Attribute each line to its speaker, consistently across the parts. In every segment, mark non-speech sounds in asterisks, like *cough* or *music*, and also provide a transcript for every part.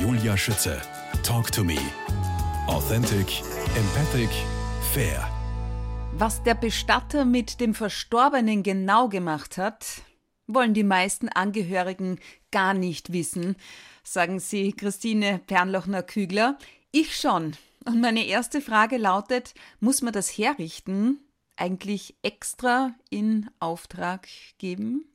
Speaker 1: Julia Schütze. Talk to me. Authentic, empathic, fair.
Speaker 2: Was der Bestatter mit dem Verstorbenen genau gemacht hat, wollen die meisten Angehörigen gar nicht wissen, sagen sie Christine Pernlochner-Kügler. Ich schon. Und meine erste Frage lautet, muss man das Herrichten eigentlich extra in Auftrag geben?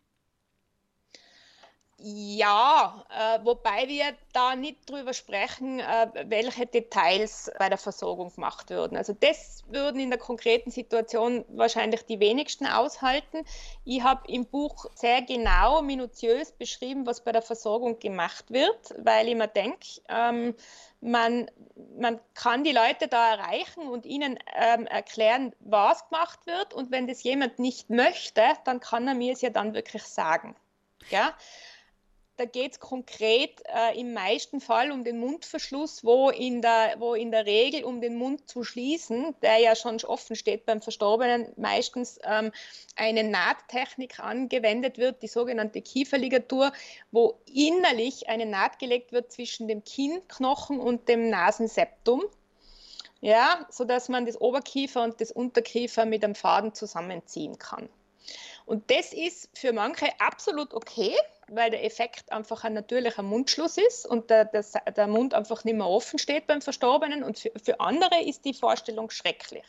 Speaker 3: Ja, äh, wobei wir da nicht drüber sprechen, äh, welche Details bei der Versorgung gemacht würden. Also das würden in der konkreten Situation wahrscheinlich die wenigsten aushalten. Ich habe im Buch sehr genau, minutiös beschrieben, was bei der Versorgung gemacht wird, weil ich mir denke, ähm, man, man kann die Leute da erreichen und ihnen ähm, erklären, was gemacht wird. Und wenn das jemand nicht möchte, dann kann er mir es ja dann wirklich sagen. Ja? Da geht es konkret äh, im meisten Fall um den Mundverschluss, wo in, der, wo in der Regel, um den Mund zu schließen, der ja schon offen steht beim Verstorbenen, meistens ähm, eine Nahttechnik angewendet wird, die sogenannte Kieferligatur, wo innerlich eine Naht gelegt wird zwischen dem Kinnknochen und dem Nasenseptum. Ja, sodass man das Oberkiefer und das Unterkiefer mit einem Faden zusammenziehen kann. Und das ist für manche absolut okay, weil der Effekt einfach ein natürlicher Mundschluss ist und der, der, der Mund einfach nicht mehr offen steht beim Verstorbenen. Und für, für andere ist die Vorstellung schrecklich.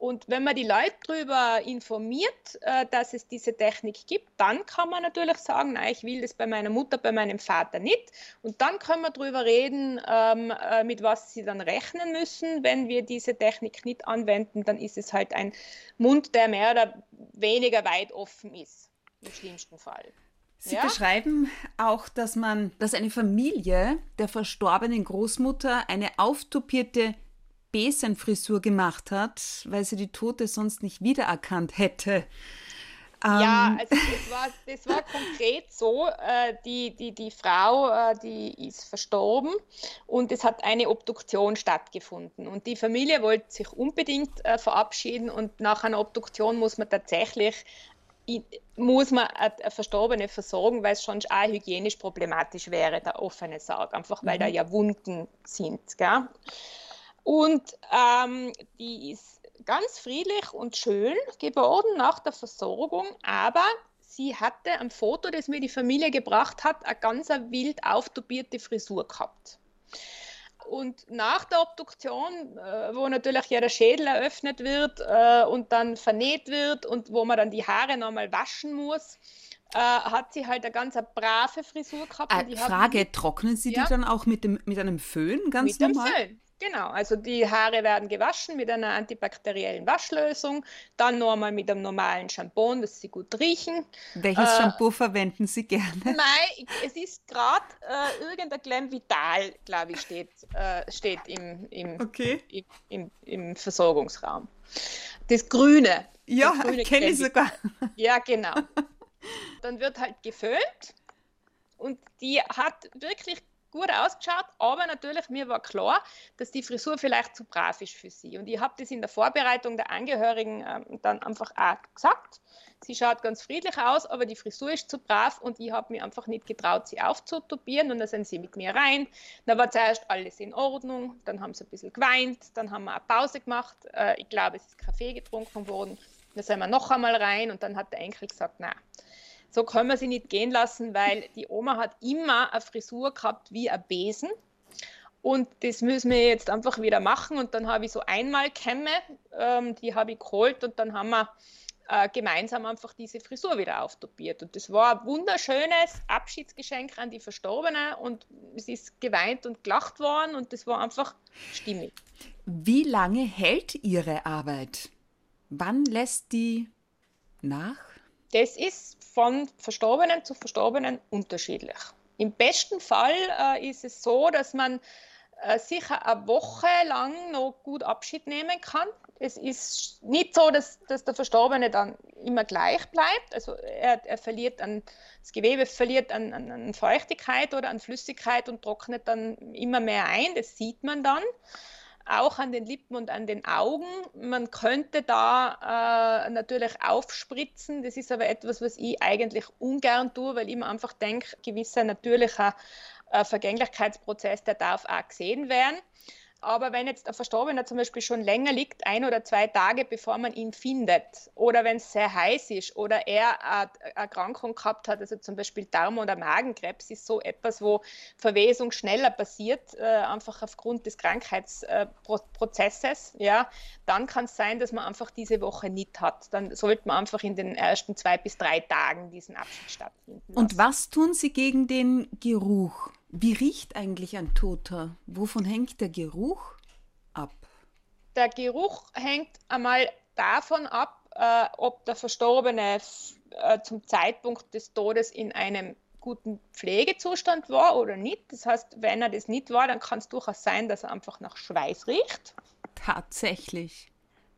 Speaker 3: Und wenn man die Leute darüber informiert, äh, dass es diese Technik gibt, dann kann man natürlich sagen, nein, ich will das bei meiner Mutter, bei meinem Vater nicht. Und dann können wir darüber reden, ähm, äh, mit was sie dann rechnen müssen. Wenn wir diese Technik nicht anwenden, dann ist es halt ein Mund, der mehr oder weniger weit offen ist, im schlimmsten Fall.
Speaker 2: Sie ja? beschreiben auch, dass man, dass eine Familie der verstorbenen Großmutter eine auftopierte Besenfrisur gemacht hat, weil sie die Tote sonst nicht wiedererkannt hätte.
Speaker 3: Ja, ähm. also das war, das war konkret so, äh, die, die, die Frau, äh, die ist verstorben und es hat eine Obduktion stattgefunden und die Familie wollte sich unbedingt äh, verabschieden und nach einer Obduktion muss man tatsächlich muss man eine Verstorbene versorgen, weil es schon auch hygienisch problematisch wäre, der offene Sarg, einfach weil mhm. da ja Wunden sind. Gell? Und ähm, die ist ganz friedlich und schön geworden nach der Versorgung, aber sie hatte am Foto, das mir die Familie gebracht hat, eine ganz wild auftubierte Frisur gehabt. Und nach der Obduktion, äh, wo natürlich ja der Schädel eröffnet wird äh, und dann vernäht wird und wo man dann die Haare nochmal waschen muss, äh, hat sie halt eine ganz brave Frisur gehabt.
Speaker 2: Äh, Frage, haben, trocknen Sie ja? die dann auch mit, dem, mit einem Föhn ganz mit normal? Mit dem Föhn,
Speaker 3: Genau, also die Haare werden gewaschen mit einer antibakteriellen Waschlösung, dann nochmal mit einem normalen Shampoo, dass sie gut riechen.
Speaker 2: Welches äh, Shampoo verwenden Sie gerne?
Speaker 3: Nein, es ist gerade äh, irgendein Glam Vital, glaube ich, steht, äh, steht im, im, okay. im, im, im, Versorgungsraum. Das Grüne.
Speaker 2: Ja, kenne ich sogar.
Speaker 3: Ja, genau. Dann wird halt geföhnt und die hat wirklich gut ausgeschaut, aber natürlich, mir war klar, dass die Frisur vielleicht zu brav ist für sie. Und ich habe das in der Vorbereitung der Angehörigen ähm, dann einfach auch gesagt. Sie schaut ganz friedlich aus, aber die Frisur ist zu brav und ich habe mich einfach nicht getraut, sie aufzutopieren. Und dann sind sie mit mir rein. Da war zuerst alles in Ordnung, dann haben sie ein bisschen geweint, dann haben wir eine Pause gemacht. Äh, ich glaube, es ist Kaffee getrunken worden. Dann sind wir noch einmal rein und dann hat der Enkel gesagt, nein so können wir sie nicht gehen lassen, weil die Oma hat immer eine Frisur gehabt wie ein Besen. Und das müssen wir jetzt einfach wieder machen. Und dann habe ich so einmal Kämme, ähm, die habe ich geholt und dann haben wir äh, gemeinsam einfach diese Frisur wieder auftopiert. Und das war ein wunderschönes Abschiedsgeschenk an die Verstorbene und es ist geweint und gelacht worden und das war einfach stimmig.
Speaker 2: Wie lange hält Ihre Arbeit? Wann lässt die nach?
Speaker 3: Das ist von Verstorbenen zu Verstorbenen unterschiedlich. Im besten Fall äh, ist es so, dass man äh, sicher eine Woche lang noch gut Abschied nehmen kann. Es ist nicht so, dass, dass der Verstorbene dann immer gleich bleibt. Also er, er verliert an, das Gewebe verliert an, an, an Feuchtigkeit oder an Flüssigkeit und trocknet dann immer mehr ein. Das sieht man dann auch an den Lippen und an den Augen. Man könnte da äh, natürlich aufspritzen. Das ist aber etwas, was ich eigentlich ungern tue, weil ich mir einfach denke, gewisser natürlicher äh, Vergänglichkeitsprozess, der darf auch gesehen werden. Aber wenn jetzt der Verstorbener zum Beispiel schon länger liegt, ein oder zwei Tage bevor man ihn findet, oder wenn es sehr heiß ist, oder er eine Erkrankung gehabt hat, also zum Beispiel Darm- oder Magenkrebs, ist so etwas, wo Verwesung schneller passiert, äh, einfach aufgrund des Krankheitsprozesses, äh, ja, dann kann es sein, dass man einfach diese Woche nicht hat. Dann sollte man einfach in den ersten zwei bis drei Tagen diesen Abschied stattfinden.
Speaker 2: Lassen. Und was tun Sie gegen den Geruch? Wie riecht eigentlich ein Toter? Wovon hängt der Geruch ab?
Speaker 3: Der Geruch hängt einmal davon ab, äh, ob der Verstorbene äh, zum Zeitpunkt des Todes in einem guten Pflegezustand war oder nicht. Das heißt, wenn er das nicht war, dann kann es durchaus sein, dass er einfach nach Schweiß riecht.
Speaker 2: Tatsächlich.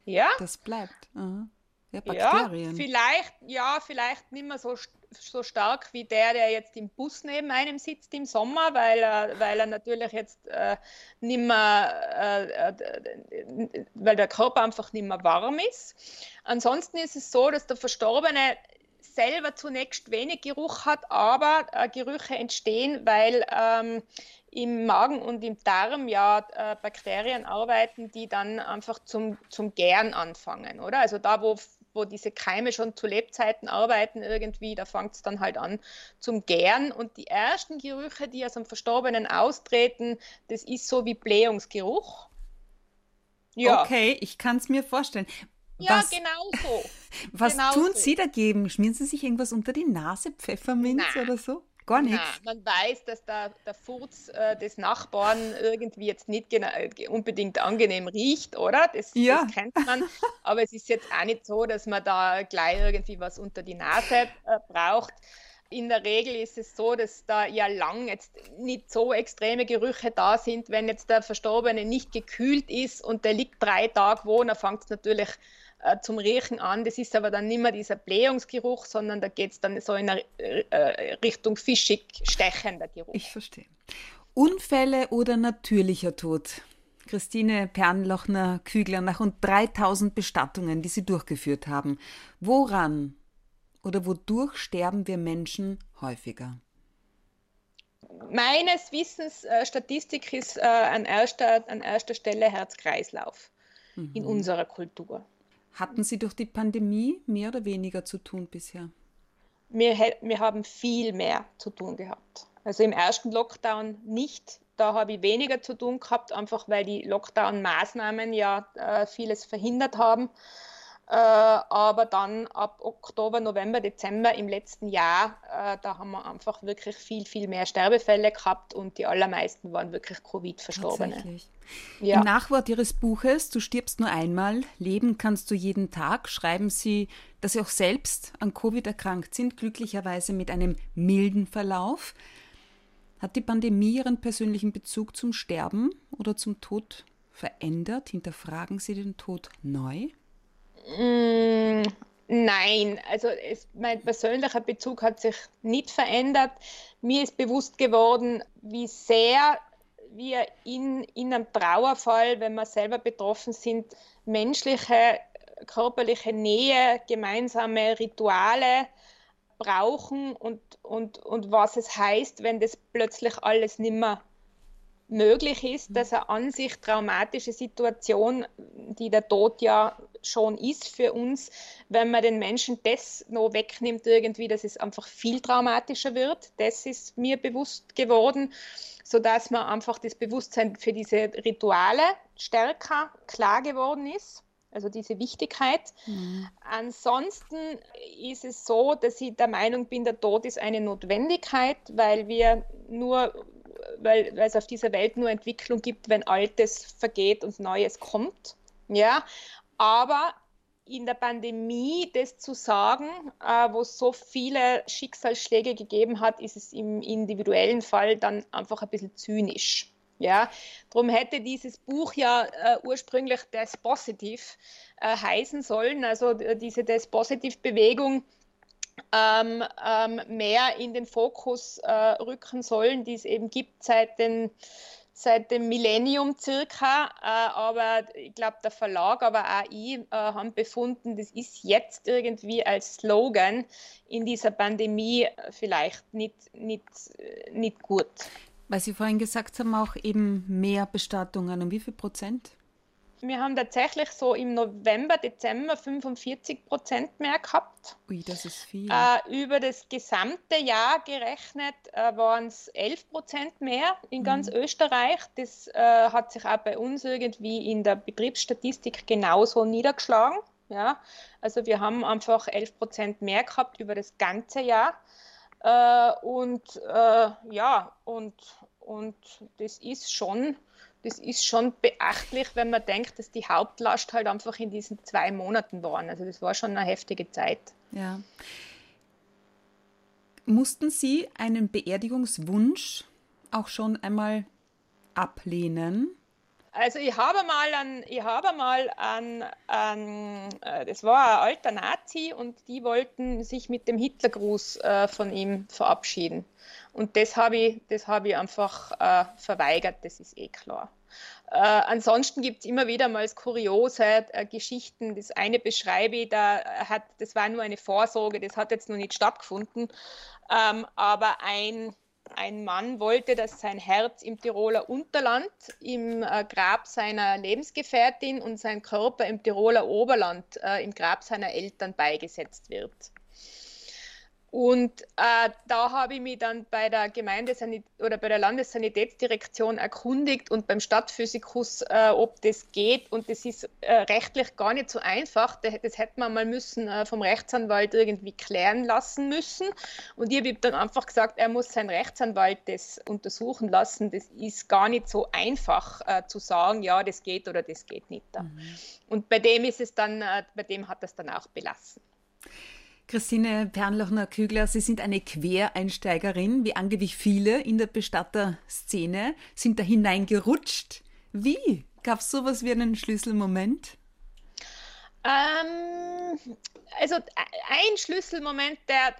Speaker 3: Ja.
Speaker 2: Das bleibt. Aha.
Speaker 3: Ja, Bakterien. Ja, vielleicht, ja, vielleicht nicht mehr so, so stark wie der, der jetzt im Bus neben einem sitzt im Sommer, weil er, weil er natürlich jetzt äh, nicht mehr, äh, äh, weil der Körper einfach nicht mehr warm ist. Ansonsten ist es so, dass der Verstorbene selber zunächst wenig Geruch hat, aber äh, Gerüche entstehen, weil ähm, im Magen und im Darm ja äh, Bakterien arbeiten, die dann einfach zum, zum Gären anfangen, oder? Also da, wo wo diese Keime schon zu Lebzeiten arbeiten irgendwie, da fängt es dann halt an zum Gären. Und die ersten Gerüche, die aus dem Verstorbenen austreten, das ist so wie Blähungsgeruch.
Speaker 2: Ja. Okay, ich kann es mir vorstellen.
Speaker 3: Ja, was, genau so. *laughs*
Speaker 2: Was
Speaker 3: genau
Speaker 2: tun so. Sie dagegen? Schmieren Sie sich irgendwas unter die Nase, Pfefferminz Nein. oder so? Gar nichts.
Speaker 3: man weiß, dass der, der Furz äh, des Nachbarn irgendwie jetzt nicht äh, unbedingt angenehm riecht, oder? Das, ja. das, kennt man. *laughs* Aber es ist jetzt auch nicht so, dass man da gleich irgendwie was unter die Nase äh, braucht. In der Regel ist es so, dass da ja lang jetzt nicht so extreme Gerüche da sind. Wenn jetzt der Verstorbene nicht gekühlt ist und der liegt drei Tage wo, dann fängt es natürlich äh, zum Riechen an. Das ist aber dann nicht mehr dieser Blähungsgeruch, sondern da geht es dann so in eine, äh, Richtung fischig stechender Geruch.
Speaker 2: Ich verstehe. Unfälle oder natürlicher Tod? Christine Pernlochner-Kügler, nach rund 3000 Bestattungen, die Sie durchgeführt haben, woran oder wodurch sterben wir Menschen häufiger?
Speaker 3: Meines Wissens, äh, Statistik ist äh, an, erster, an erster Stelle Herz-Kreislauf mhm. in unserer Kultur.
Speaker 2: Hatten Sie durch die Pandemie mehr oder weniger zu tun bisher?
Speaker 3: Wir, wir haben viel mehr zu tun gehabt. Also im ersten Lockdown nicht. Da habe ich weniger zu tun gehabt, einfach weil die Lockdown-Maßnahmen ja äh, vieles verhindert haben. Äh, aber dann ab Oktober, November, Dezember im letzten Jahr, äh, da haben wir einfach wirklich viel, viel mehr Sterbefälle gehabt und die allermeisten waren wirklich Covid-Verstorbene.
Speaker 2: Ja. Im Nachwort Ihres Buches Du stirbst nur einmal, leben kannst du jeden Tag, schreiben Sie, dass Sie auch selbst an Covid erkrankt sind, glücklicherweise mit einem milden Verlauf. Hat die Pandemie Ihren persönlichen Bezug zum Sterben oder zum Tod verändert? Hinterfragen Sie den Tod neu?
Speaker 3: Mm, nein, also es, mein persönlicher Bezug hat sich nicht verändert. Mir ist bewusst geworden, wie sehr wir in, in einem Trauerfall, wenn wir selber betroffen sind, menschliche, körperliche Nähe, gemeinsame Rituale brauchen und, und, und was es heißt, wenn das plötzlich alles nimmer möglich ist, mhm. dass eine an sich traumatische Situation, die der Tod ja schon ist für uns, wenn man den Menschen das noch wegnimmt, irgendwie, dass es einfach viel traumatischer wird. Das ist mir bewusst geworden, sodass man einfach das Bewusstsein für diese Rituale stärker klar geworden ist. Also diese Wichtigkeit. Mhm. Ansonsten ist es so, dass ich der Meinung bin, der Tod ist eine Notwendigkeit, weil wir nur weil, weil es auf dieser Welt nur Entwicklung gibt, wenn Altes vergeht und Neues kommt. Ja, aber in der Pandemie das zu sagen, äh, wo es so viele Schicksalsschläge gegeben hat, ist es im individuellen Fall dann einfach ein bisschen zynisch. Ja, darum hätte dieses Buch ja äh, ursprünglich Des Positive äh, heißen sollen, also diese Des Positive Bewegung ähm, ähm, mehr in den Fokus äh, rücken sollen, die es eben gibt seit, den, seit dem Millennium circa. Äh, aber ich glaube, der Verlag, aber auch ich äh, haben befunden, das ist jetzt irgendwie als Slogan in dieser Pandemie vielleicht nicht, nicht, nicht gut.
Speaker 2: Weil Sie vorhin gesagt haben, auch eben mehr Bestattungen. Um wie viel Prozent?
Speaker 3: Wir haben tatsächlich so im November, Dezember 45 Prozent mehr gehabt.
Speaker 2: Ui, das ist viel.
Speaker 3: Äh, über das gesamte Jahr gerechnet äh, waren es 11 Prozent mehr in ganz mhm. Österreich. Das äh, hat sich auch bei uns irgendwie in der Betriebsstatistik genauso niedergeschlagen. Ja? Also wir haben einfach 11 Prozent mehr gehabt über das ganze Jahr. Äh, und äh, ja, und, und das ist schon das ist schon beachtlich, wenn man denkt, dass die Hauptlast halt einfach in diesen zwei Monaten waren. Also das war schon eine heftige Zeit.
Speaker 2: Ja. Mussten Sie einen Beerdigungswunsch auch schon einmal ablehnen?
Speaker 3: Also ich habe mal an, ich habe mal an, an äh, das war ein alter Nazi und die wollten sich mit dem Hitlergruß äh, von ihm verabschieden. Und das habe ich, das habe ich einfach äh, verweigert, das ist eh klar. Äh, ansonsten gibt es immer wieder mal kuriose äh, Geschichten. Das eine beschreibe ich, da hat, das war nur eine Vorsorge, das hat jetzt noch nicht stattgefunden. Ähm, aber ein, ein Mann wollte, dass sein Herz im Tiroler Unterland im äh, Grab seiner Lebensgefährtin und sein Körper im Tiroler Oberland äh, im Grab seiner Eltern beigesetzt wird. Und äh, da habe ich mich dann bei der Gemeindesanit oder bei der Landessanitätsdirektion erkundigt und beim Stadtphysikus, äh, ob das geht. Und das ist äh, rechtlich gar nicht so einfach. Das hätte man mal müssen äh, vom Rechtsanwalt irgendwie klären lassen müssen. Und ich habe dann einfach gesagt, er muss seinen Rechtsanwalt das untersuchen lassen. Das ist gar nicht so einfach äh, zu sagen, ja, das geht oder das geht nicht. Mhm. Und bei dem ist es dann, äh, bei dem hat es dann auch belassen.
Speaker 2: Christine Pernlochner-Kügler, Sie sind eine Quereinsteigerin, wie angeblich viele in der Bestatterszene, sind da hineingerutscht. Wie? Gab es sowas wie einen Schlüsselmoment?
Speaker 3: Ähm, also ein Schlüsselmoment, der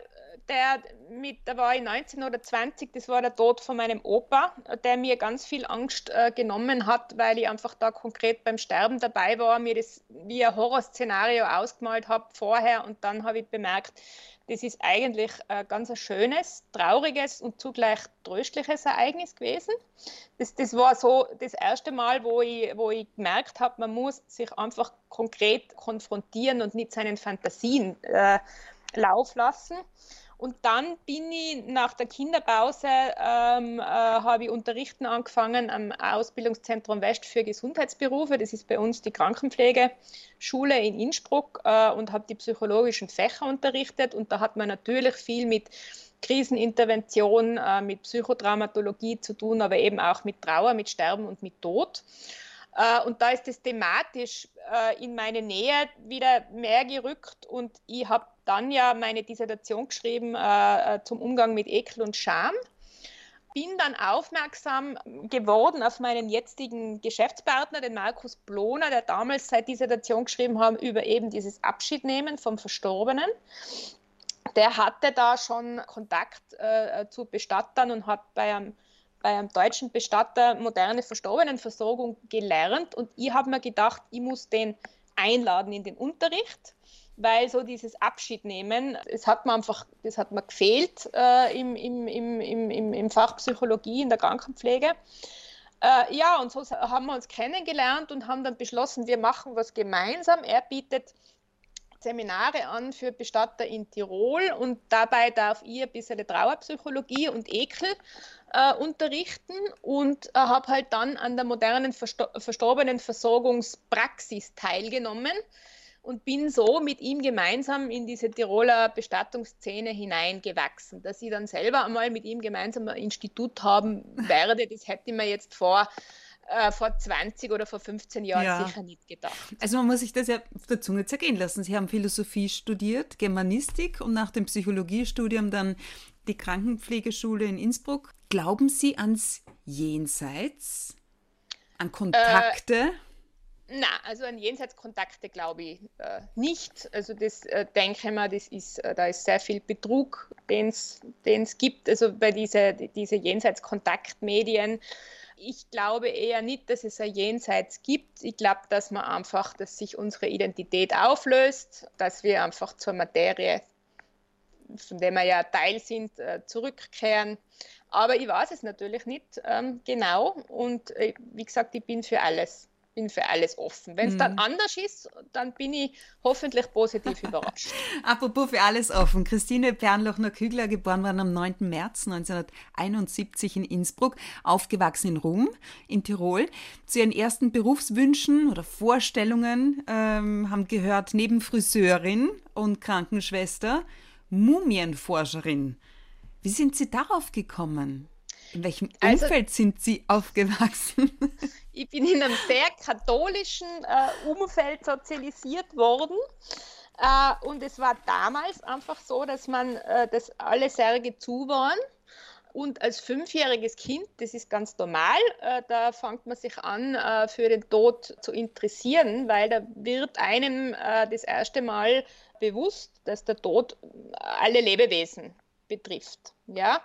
Speaker 3: der mit, da war ich 19 oder 20, das war der Tod von meinem Opa, der mir ganz viel Angst äh, genommen hat, weil ich einfach da konkret beim Sterben dabei war, mir das wie ein Horrorszenario ausgemalt habe vorher und dann habe ich bemerkt, das ist eigentlich ein ganz ein schönes, trauriges und zugleich tröstliches Ereignis gewesen. Das, das war so das erste Mal, wo ich, wo ich gemerkt habe, man muss sich einfach konkret konfrontieren und nicht seinen Fantasien äh, Lauf lassen. Und dann bin ich nach der Kinderpause, ähm, äh, habe ich unterrichten angefangen am Ausbildungszentrum West für Gesundheitsberufe. Das ist bei uns die Krankenpflegeschule in Innsbruck äh, und habe die psychologischen Fächer unterrichtet. Und da hat man natürlich viel mit Krisenintervention, äh, mit Psychotraumatologie zu tun, aber eben auch mit Trauer, mit Sterben und mit Tod. Äh, und da ist es thematisch äh, in meine Nähe wieder mehr gerückt und ich habe dann ja meine Dissertation geschrieben äh, zum Umgang mit Ekel und Scham. Bin dann aufmerksam geworden auf meinen jetzigen Geschäftspartner, den Markus Bloner, der damals seit Dissertation geschrieben haben über eben dieses Abschiednehmen vom Verstorbenen. Der hatte da schon Kontakt äh, zu Bestattern und hat bei einem bei einem deutschen Bestatter moderne Verstorbenenversorgung gelernt und ich habe mir gedacht, ich muss den einladen in den Unterricht weil so dieses Abschiednehmen, es hat mir einfach, das hat mir gefehlt äh, im, im, im, im, im Fach Psychologie in der Krankenpflege. Äh, ja, und so haben wir uns kennengelernt und haben dann beschlossen, wir machen was gemeinsam. Er bietet Seminare an für Bestatter in Tirol und dabei darf ich ein bisschen Trauerpsychologie und Ekel äh, unterrichten und äh, habe halt dann an der modernen Verstor Verstorbenenversorgungspraxis teilgenommen und bin so mit ihm gemeinsam in diese Tiroler Bestattungsszene hineingewachsen. Dass ich dann selber einmal mit ihm gemeinsam ein Institut haben werde, das hätte ich mir jetzt vor äh, vor 20 oder vor 15 Jahren ja. sicher nicht gedacht.
Speaker 2: Also man muss sich das ja auf der Zunge zergehen lassen. Sie haben Philosophie studiert, Germanistik und nach dem Psychologiestudium dann die Krankenpflegeschule in Innsbruck. Glauben Sie ans Jenseits? An Kontakte? Äh,
Speaker 3: na, also an Jenseitskontakte glaube ich äh, nicht. Also das äh, denke ich mal, das ist, äh, da ist sehr viel Betrug, den es gibt. Also bei diese, diese Jenseitskontaktmedien. Ich glaube eher nicht, dass es ein Jenseits gibt. Ich glaube, dass man einfach, dass sich unsere Identität auflöst, dass wir einfach zur Materie von dem wir ja Teil sind, äh, zurückkehren. Aber ich weiß es natürlich nicht ähm, genau und äh, wie gesagt, ich bin für alles bin für alles offen. Wenn es mhm. dann anders ist, dann bin ich hoffentlich positiv *laughs* überrascht.
Speaker 2: Apropos für alles offen. Christine Pernlochner-Kügler, geboren worden am 9. März 1971 in Innsbruck, aufgewachsen in Rom, in Tirol. Zu ihren ersten Berufswünschen oder Vorstellungen ähm, haben gehört, neben Friseurin und Krankenschwester, Mumienforscherin. Wie sind Sie darauf gekommen? In welchem also, Umfeld sind Sie aufgewachsen? *laughs*
Speaker 3: Ich bin in einem sehr katholischen äh, Umfeld sozialisiert worden. Äh, und es war damals einfach so, dass man, äh, dass alle Särge zu waren. Und als fünfjähriges Kind, das ist ganz normal, äh, da fängt man sich an, äh, für den Tod zu interessieren, weil da wird einem äh, das erste Mal bewusst, dass der Tod alle Lebewesen betrifft. Ja?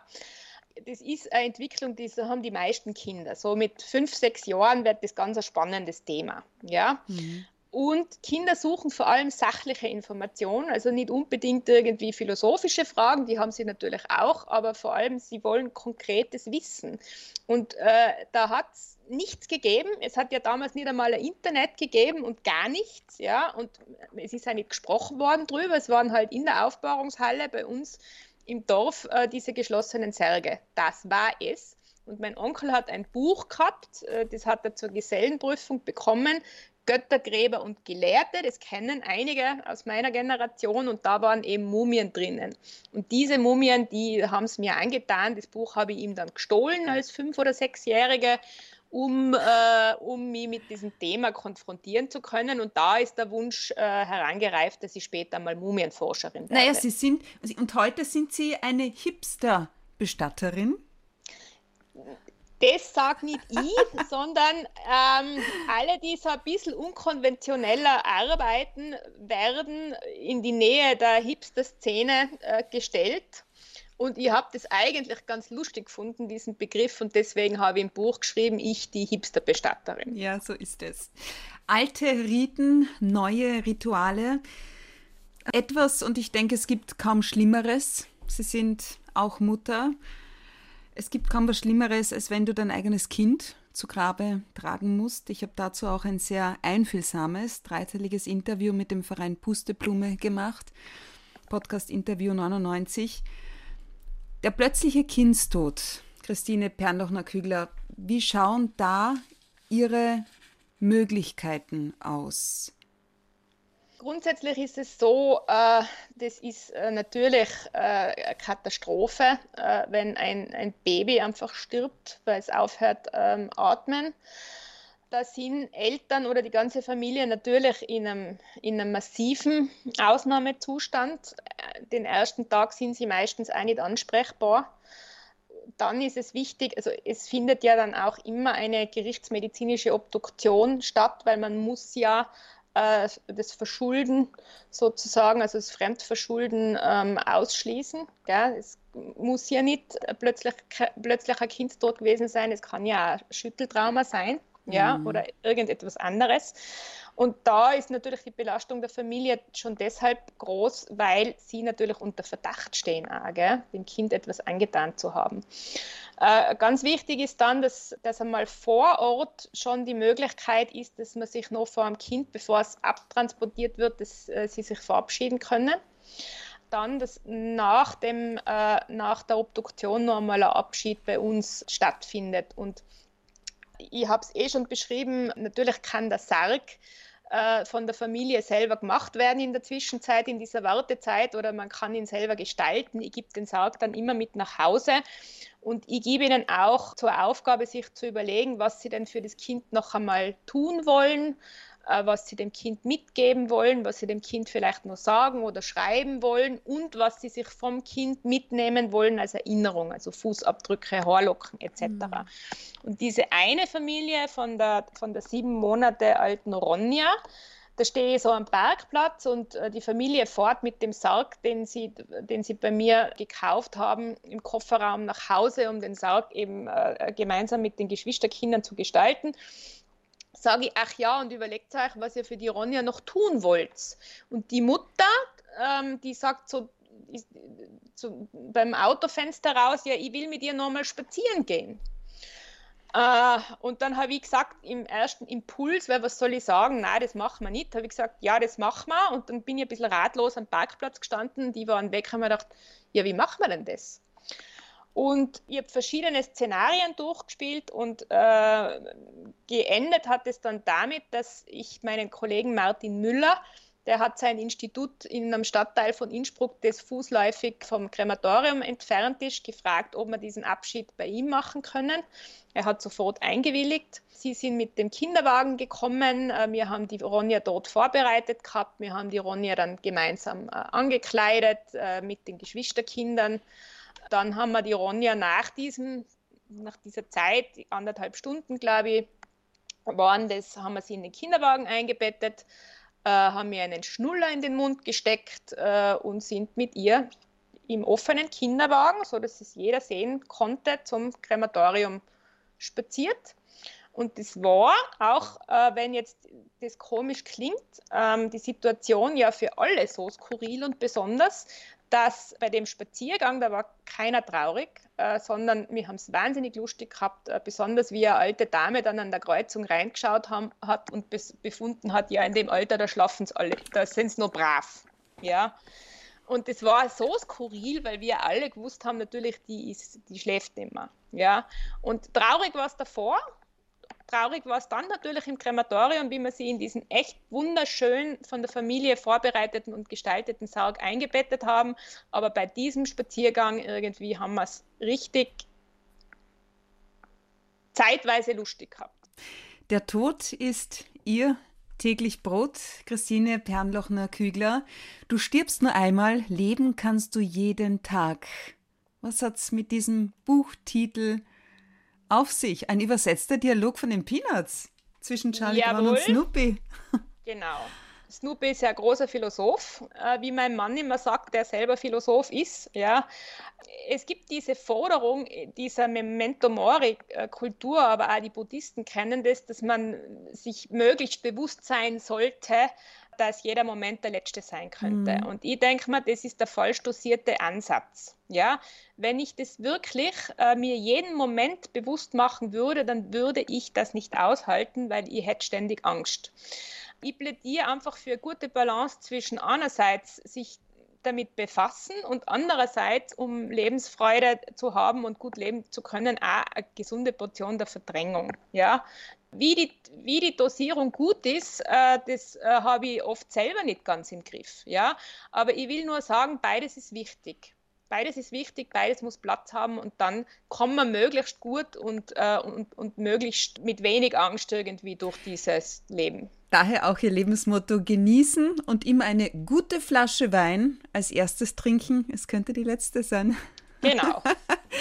Speaker 3: Das ist eine Entwicklung, die haben die meisten Kinder. So mit fünf, sechs Jahren wird das ganz ein spannendes Thema. Ja? Mhm. Und Kinder suchen vor allem sachliche Informationen, also nicht unbedingt irgendwie philosophische Fragen, die haben sie natürlich auch, aber vor allem sie wollen konkretes Wissen. Und äh, da hat es nichts gegeben. Es hat ja damals nicht einmal ein Internet gegeben und gar nichts, ja. Und es ist ja nicht gesprochen worden drüber. Es waren halt in der Aufbahrungshalle bei uns im Dorf äh, diese geschlossenen Särge. Das war es. Und mein Onkel hat ein Buch gehabt, äh, das hat er zur Gesellenprüfung bekommen. Göttergräber und Gelehrte, das kennen einige aus meiner Generation und da waren eben Mumien drinnen. Und diese Mumien, die haben es mir angetan. Das Buch habe ich ihm dann gestohlen als Fünf- oder Sechsjährige um, äh, um mich mit diesem Thema konfrontieren zu können. Und da ist der Wunsch äh, herangereift, dass ich später mal Mumienforscherin werde.
Speaker 2: Naja, Sie sind, und heute sind Sie eine Hipster-Bestatterin?
Speaker 3: Das sage nicht ich, *laughs* sondern ähm, alle, die so ein bisschen unkonventioneller arbeiten, werden in die Nähe der Hipster-Szene äh, gestellt. Und ich habe das eigentlich ganz lustig gefunden, diesen Begriff, und deswegen habe ich im Buch geschrieben, ich die Hipsterbestatterin.
Speaker 2: Ja, so ist es. Alte Riten, neue Rituale. Etwas, und ich denke, es gibt kaum Schlimmeres. Sie sind auch Mutter. Es gibt kaum was Schlimmeres, als wenn du dein eigenes Kind zu Grabe tragen musst. Ich habe dazu auch ein sehr einfühlsames, dreiteiliges Interview mit dem Verein Pusteblume gemacht. Podcast-Interview 99. Der plötzliche Kindstod, Christine Pernlochner-Kügler, wie schauen da Ihre Möglichkeiten aus?
Speaker 3: Grundsätzlich ist es so, äh, das ist äh, natürlich äh, eine Katastrophe, äh, wenn ein, ein Baby einfach stirbt, weil es aufhört ähm, atmen. Da sind Eltern oder die ganze Familie natürlich in einem, in einem massiven Ausnahmezustand den ersten Tag sind sie meistens auch nicht ansprechbar. Dann ist es wichtig, also es findet ja dann auch immer eine gerichtsmedizinische Obduktion statt, weil man muss ja äh, das Verschulden sozusagen, also das Fremdverschulden ähm, ausschließen. Gell? Es muss ja nicht plötzlich, plötzlich ein Kindstod gewesen sein, es kann ja auch Schütteltrauma sein ja, mhm. oder irgendetwas anderes. Und da ist natürlich die Belastung der Familie schon deshalb groß, weil sie natürlich unter Verdacht stehen, auch, gell, dem Kind etwas angetan zu haben. Äh, ganz wichtig ist dann, dass, dass einmal vor Ort schon die Möglichkeit ist, dass man sich noch vor dem Kind, bevor es abtransportiert wird, dass äh, sie sich verabschieden können dann, dass nach, dem, äh, nach der Obduktion noch einmal ein Abschied bei uns stattfindet. Und ich habe es eh schon beschrieben, natürlich kann der Sarg äh, von der Familie selber gemacht werden in der Zwischenzeit, in dieser Wartezeit, oder man kann ihn selber gestalten. Ich gebe den Sarg dann immer mit nach Hause und ich gebe ihnen auch zur Aufgabe, sich zu überlegen, was sie denn für das Kind noch einmal tun wollen, was sie dem Kind mitgeben wollen, was sie dem Kind vielleicht nur sagen oder schreiben wollen und was sie sich vom Kind mitnehmen wollen als Erinnerung, also Fußabdrücke, Haarlocken etc. Mhm. Und diese eine Familie von der, von der sieben Monate alten Ronja, da stehe ich so am Parkplatz und äh, die Familie fährt mit dem Sarg, den sie, den sie bei mir gekauft haben, im Kofferraum nach Hause, um den Sarg eben äh, gemeinsam mit den Geschwisterkindern zu gestalten sage ich, ach ja, und überlegt euch, was ihr für die Ronja noch tun wollt. Und die Mutter, ähm, die sagt so ist, zu, beim Autofenster raus, ja, ich will mit ihr nochmal spazieren gehen. Äh, und dann habe ich gesagt, im ersten Impuls, weil was soll ich sagen? Nein, das machen wir nicht. Habe ich gesagt, ja, das machen wir. Und dann bin ich ein bisschen ratlos am Parkplatz gestanden. Die waren weg, haben mir gedacht, ja, wie machen wir denn das? Und ich habe verschiedene Szenarien durchgespielt und äh, geendet hat es dann damit, dass ich meinen Kollegen Martin Müller, der hat sein Institut in einem Stadtteil von Innsbruck, das fußläufig vom Krematorium entfernt ist, gefragt, ob wir diesen Abschied bei ihm machen können. Er hat sofort eingewilligt. Sie sind mit dem Kinderwagen gekommen. Äh, wir haben die Ronja dort vorbereitet gehabt. Wir haben die Ronja dann gemeinsam äh, angekleidet äh, mit den Geschwisterkindern. Dann haben wir die Ronja nach diesem, nach dieser Zeit, anderthalb Stunden, glaube ich, waren das, haben wir sie in den Kinderwagen eingebettet äh, haben mir einen Schnuller in den Mund gesteckt äh, und sind mit ihr im offenen Kinderwagen, so dass es jeder sehen konnte, zum Krematorium spaziert. Und das war auch, äh, wenn jetzt das komisch klingt, ähm, die Situation ja für alle so skurril und besonders, dass bei dem Spaziergang, da war keiner traurig, äh, sondern wir haben es wahnsinnig lustig gehabt, äh, besonders wie eine alte Dame dann an der Kreuzung reingeschaut haben, hat und befunden hat, ja, in dem Alter, da schlafen es alle, da sind sie noch brav. Ja. Und das war so skurril, weil wir alle gewusst haben, natürlich, die, ist, die schläft nicht mehr. Ja. Und traurig war es davor, Traurig war es dann natürlich im Krematorium, wie wir sie in diesen echt wunderschön von der Familie vorbereiteten und gestalteten Sarg eingebettet haben. Aber bei diesem Spaziergang irgendwie haben wir es richtig zeitweise lustig gehabt.
Speaker 2: Der Tod ist ihr täglich Brot, Christine Pernlochner-Kügler. Du stirbst nur einmal, leben kannst du jeden Tag. Was hat's mit diesem Buchtitel auf sich. Ein übersetzter Dialog von den Peanuts zwischen Charlie Jawohl. Brown und Snoopy. *laughs*
Speaker 3: Genau. Snoopy ist ja ein großer Philosoph, äh, wie mein Mann immer sagt, der selber Philosoph ist. Ja. Es gibt diese Forderung dieser Memento Mori-Kultur, aber auch die Buddhisten kennen das, dass man sich möglichst bewusst sein sollte, dass jeder Moment der letzte sein könnte. Mhm. Und ich denke mal, das ist der falsch dosierte Ansatz. Ja, wenn ich das wirklich äh, mir jeden Moment bewusst machen würde, dann würde ich das nicht aushalten, weil ich hätte ständig Angst. Ich plädiere einfach für eine gute Balance zwischen einerseits sich damit befassen und andererseits, um Lebensfreude zu haben und gut leben zu können, auch eine gesunde Portion der Verdrängung. Ja, wie die, wie die Dosierung gut ist, äh, das äh, habe ich oft selber nicht ganz im Griff. Ja? Aber ich will nur sagen, beides ist wichtig. Beides ist wichtig, beides muss Platz haben und dann kommen wir möglichst gut und, äh, und, und möglichst mit wenig Angst irgendwie durch dieses Leben.
Speaker 2: Daher auch Ihr Lebensmotto genießen und immer eine gute Flasche Wein als erstes trinken. Es könnte die letzte sein.
Speaker 3: Genau.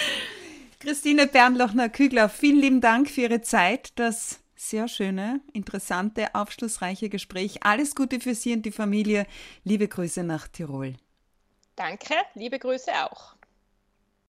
Speaker 3: *laughs*
Speaker 2: Christine Bernlochner-Kügler, vielen lieben Dank für Ihre Zeit. Das sehr schöne, interessante, aufschlussreiche Gespräch. Alles Gute für Sie und die Familie. Liebe Grüße nach Tirol.
Speaker 3: Danke, liebe Grüße auch.